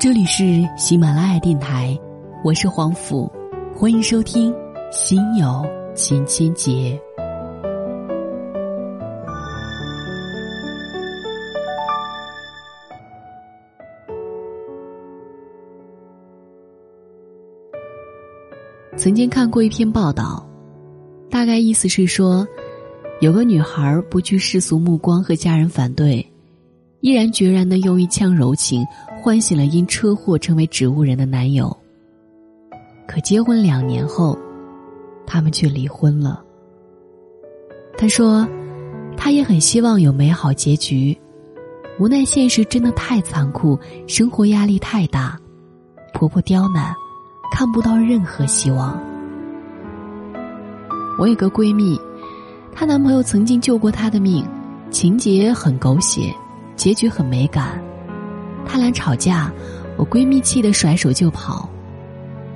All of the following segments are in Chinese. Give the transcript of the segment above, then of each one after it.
这里是喜马拉雅电台，我是黄甫，欢迎收听《心有千千结》。曾经看过一篇报道，大概意思是说，有个女孩不惧世俗目光和家人反对，毅然决然的用一腔柔情唤醒了因车祸成为植物人的男友。可结婚两年后，他们却离婚了。她说，她也很希望有美好结局，无奈现实真的太残酷，生活压力太大，婆婆刁难。看不到任何希望。我有个闺蜜，她男朋友曾经救过她的命，情节很狗血，结局很美感。他俩吵架，我闺蜜气得甩手就跑。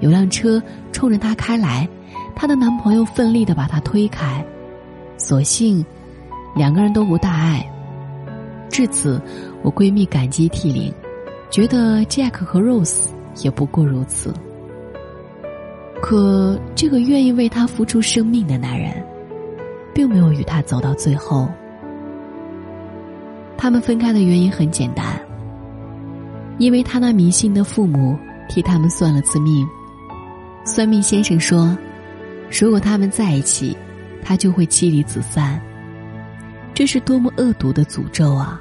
有辆车冲着她开来，她的男朋友奋力的把她推开，所幸两个人都无大碍。至此，我闺蜜感激涕零，觉得 Jack 和 Rose 也不过如此。可这个愿意为他付出生命的男人，并没有与他走到最后。他们分开的原因很简单，因为他那迷信的父母替他们算了次命。算命先生说，如果他们在一起，他就会妻离子散。这是多么恶毒的诅咒啊！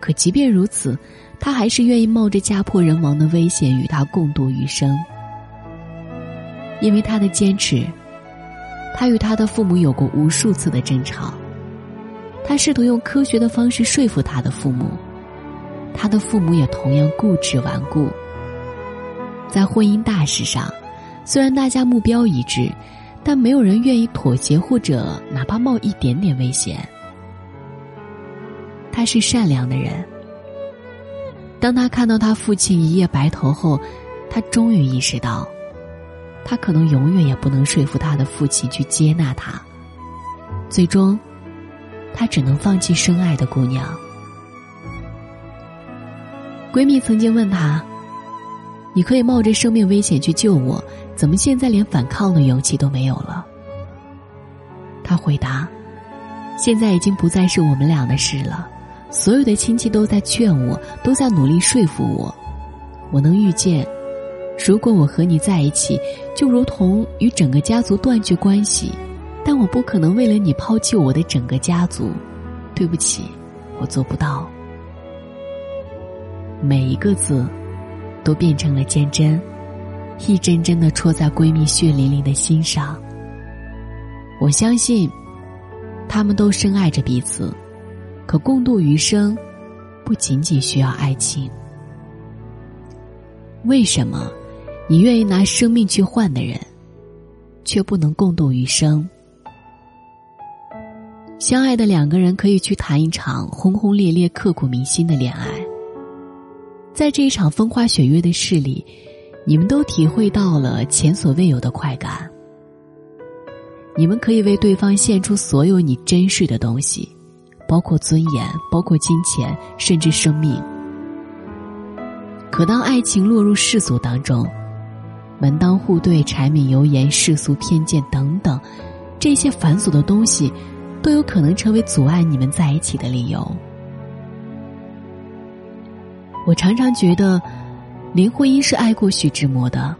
可即便如此，他还是愿意冒着家破人亡的危险与他共度余生。因为他的坚持，他与他的父母有过无数次的争吵。他试图用科学的方式说服他的父母，他的父母也同样固执顽固。在婚姻大事上，虽然大家目标一致，但没有人愿意妥协或者哪怕冒一点点危险。他是善良的人。当他看到他父亲一夜白头后，他终于意识到。他可能永远也不能说服他的父亲去接纳他，最终，他只能放弃深爱的姑娘。闺蜜曾经问他：“你可以冒着生命危险去救我，怎么现在连反抗的勇气都没有了？”他回答：“现在已经不再是我们俩的事了，所有的亲戚都在劝我，都在努力说服我，我能预见。”如果我和你在一起，就如同与整个家族断绝关系，但我不可能为了你抛弃我的整个家族。对不起，我做不到。每一个字，都变成了尖针，一针针的戳在闺蜜血淋淋的心上。我相信，他们都深爱着彼此，可共度余生，不仅仅需要爱情。为什么？你愿意拿生命去换的人，却不能共度余生。相爱的两个人可以去谈一场轰轰烈烈、刻骨铭心的恋爱，在这一场风花雪月的事里，你们都体会到了前所未有的快感。你们可以为对方献出所有你珍视的东西，包括尊严，包括金钱，甚至生命。可当爱情落入世俗当中，门当户对、柴米油盐、世俗偏见等等，这些繁琐的东西，都有可能成为阻碍你们在一起的理由。我常常觉得，林徽因是爱过徐志摩的，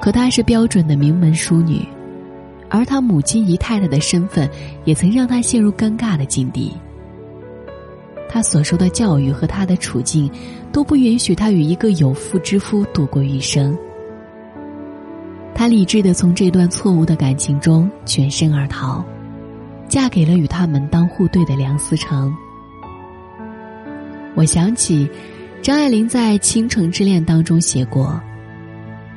可她是标准的名门淑女，而她母亲姨太太的身份，也曾让她陷入尴尬的境地。她所受的教育和她的处境，都不允许她与一个有妇之夫度过余生。她理智的从这段错误的感情中全身而逃，嫁给了与他门当户对的梁思成。我想起，张爱玲在《倾城之恋》当中写过：“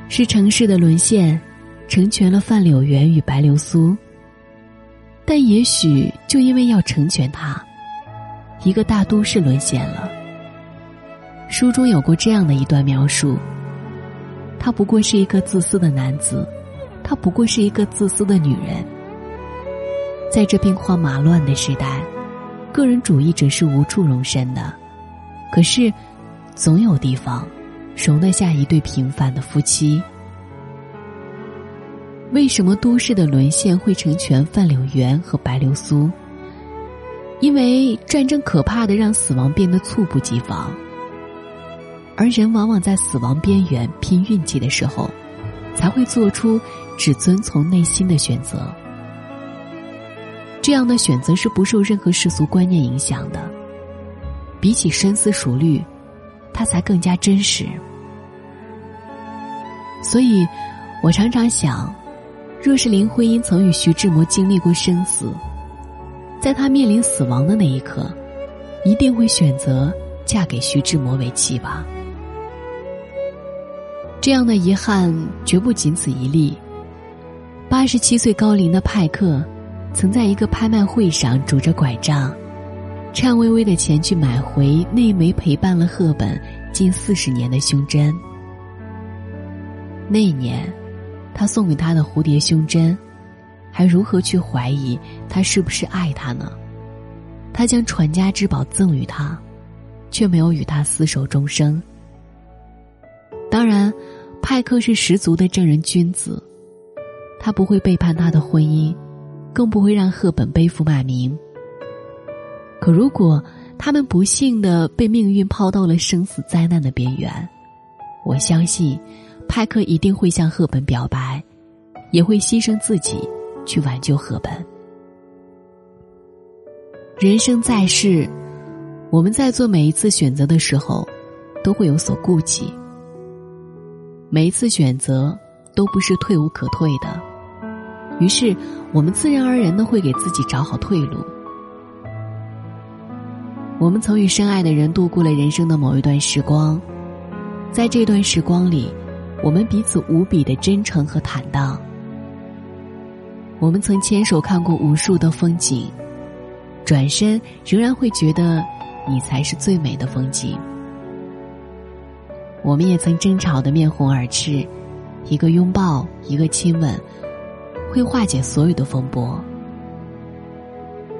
是城市的沦陷，成全了范柳原与白流苏。但也许就因为要成全他。”一个大都市沦陷了。书中有过这样的一段描述：他不过是一个自私的男子，他不过是一个自私的女人。在这兵荒马乱的时代，个人主义者是无处容身的。可是，总有地方容得下一对平凡的夫妻。为什么都市的沦陷会成全范柳园和白流苏？因为战争可怕的让死亡变得猝不及防，而人往往在死亡边缘拼运气的时候，才会做出只遵从内心的选择。这样的选择是不受任何世俗观念影响的，比起深思熟虑，它才更加真实。所以，我常常想。若是林徽因曾与徐志摩经历过生死，在她面临死亡的那一刻，一定会选择嫁给徐志摩为妻吧。这样的遗憾绝不仅此一例。八十七岁高龄的派克，曾在一个拍卖会上拄着拐杖，颤巍巍的前去买回那枚陪伴了赫本近四十年的胸针。那一年。他送给他的蝴蝶胸针，还如何去怀疑他是不是爱他呢？他将传家之宝赠予他，却没有与他厮守终生。当然，派克是十足的正人君子，他不会背叛他的婚姻，更不会让赫本背负骂名。可如果他们不幸的被命运抛到了生死灾难的边缘，我相信。派克一定会向赫本表白，也会牺牲自己去挽救赫本。人生在世，我们在做每一次选择的时候，都会有所顾忌。每一次选择都不是退无可退的，于是我们自然而然的会给自己找好退路。我们曾与深爱的人度过了人生的某一段时光，在这段时光里。我们彼此无比的真诚和坦荡。我们曾牵手看过无数的风景，转身仍然会觉得你才是最美的风景。我们也曾争吵的面红耳赤，一个拥抱，一个亲吻，会化解所有的风波。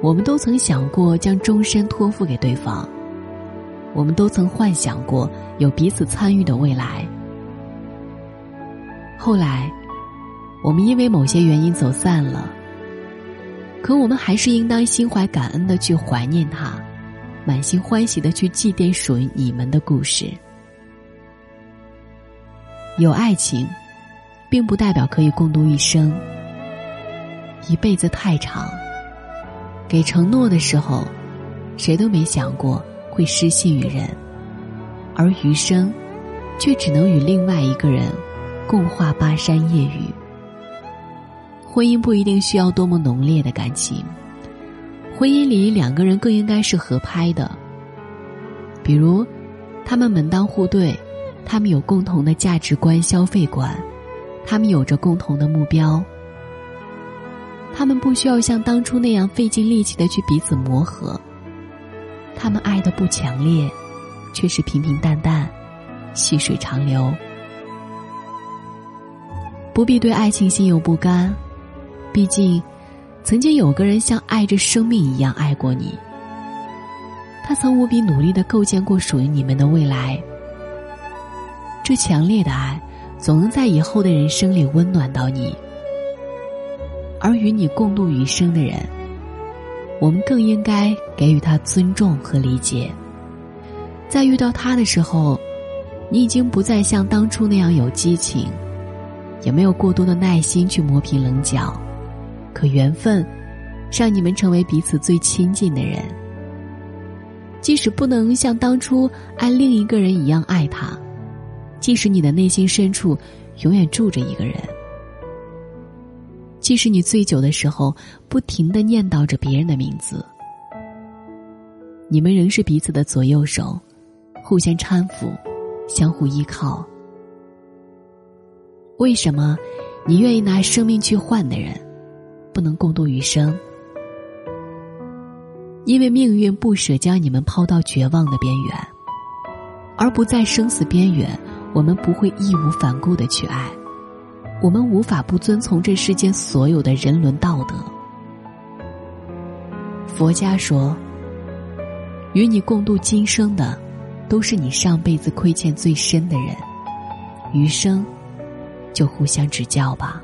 我们都曾想过将终身托付给对方，我们都曾幻想过有彼此参与的未来。后来，我们因为某些原因走散了。可我们还是应当心怀感恩的去怀念他，满心欢喜的去祭奠属于你们的故事。有爱情，并不代表可以共度一生。一辈子太长，给承诺的时候，谁都没想过会失信于人，而余生，却只能与另外一个人。共话巴山夜雨。婚姻不一定需要多么浓烈的感情，婚姻里两个人更应该是合拍的。比如，他们门当户对，他们有共同的价值观、消费观，他们有着共同的目标，他们不需要像当初那样费尽力气的去彼此磨合。他们爱的不强烈，却是平平淡淡，细水长流。不必对爱情心有不甘，毕竟，曾经有个人像爱着生命一样爱过你。他曾无比努力的构建过属于你们的未来。这强烈的爱，总能在以后的人生里温暖到你。而与你共度余生的人，我们更应该给予他尊重和理解。在遇到他的时候，你已经不再像当初那样有激情。也没有过多的耐心去磨平棱角，可缘分让你们成为彼此最亲近的人。即使不能像当初爱另一个人一样爱他，即使你的内心深处永远住着一个人，即使你醉酒的时候不停的念叨着别人的名字，你们仍是彼此的左右手，互相搀扶，相互依靠。为什么，你愿意拿生命去换的人，不能共度余生？因为命运不舍将你们抛到绝望的边缘，而不在生死边缘，我们不会义无反顾的去爱，我们无法不遵从这世间所有的人伦道德。佛家说，与你共度今生的，都是你上辈子亏欠最深的人，余生就互相指教吧。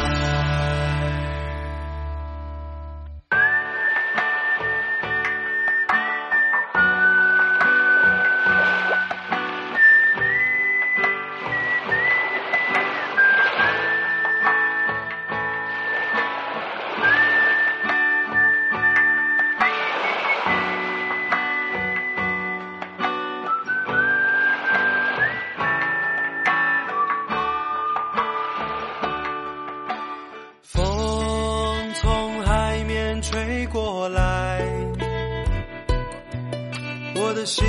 我的心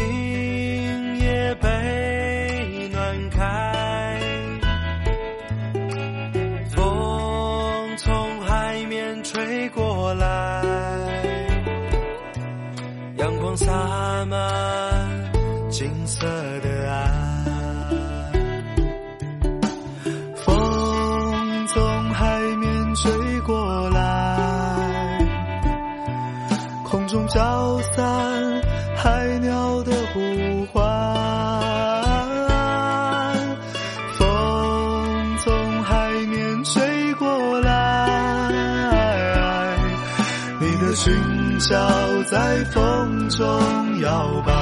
也被暖开。风从海面吹过来，阳光洒满金色空中飘散海鸟的呼唤。风从海面吹过来，你的裙角在风中摇摆。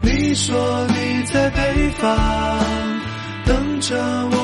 你说你在北方等着我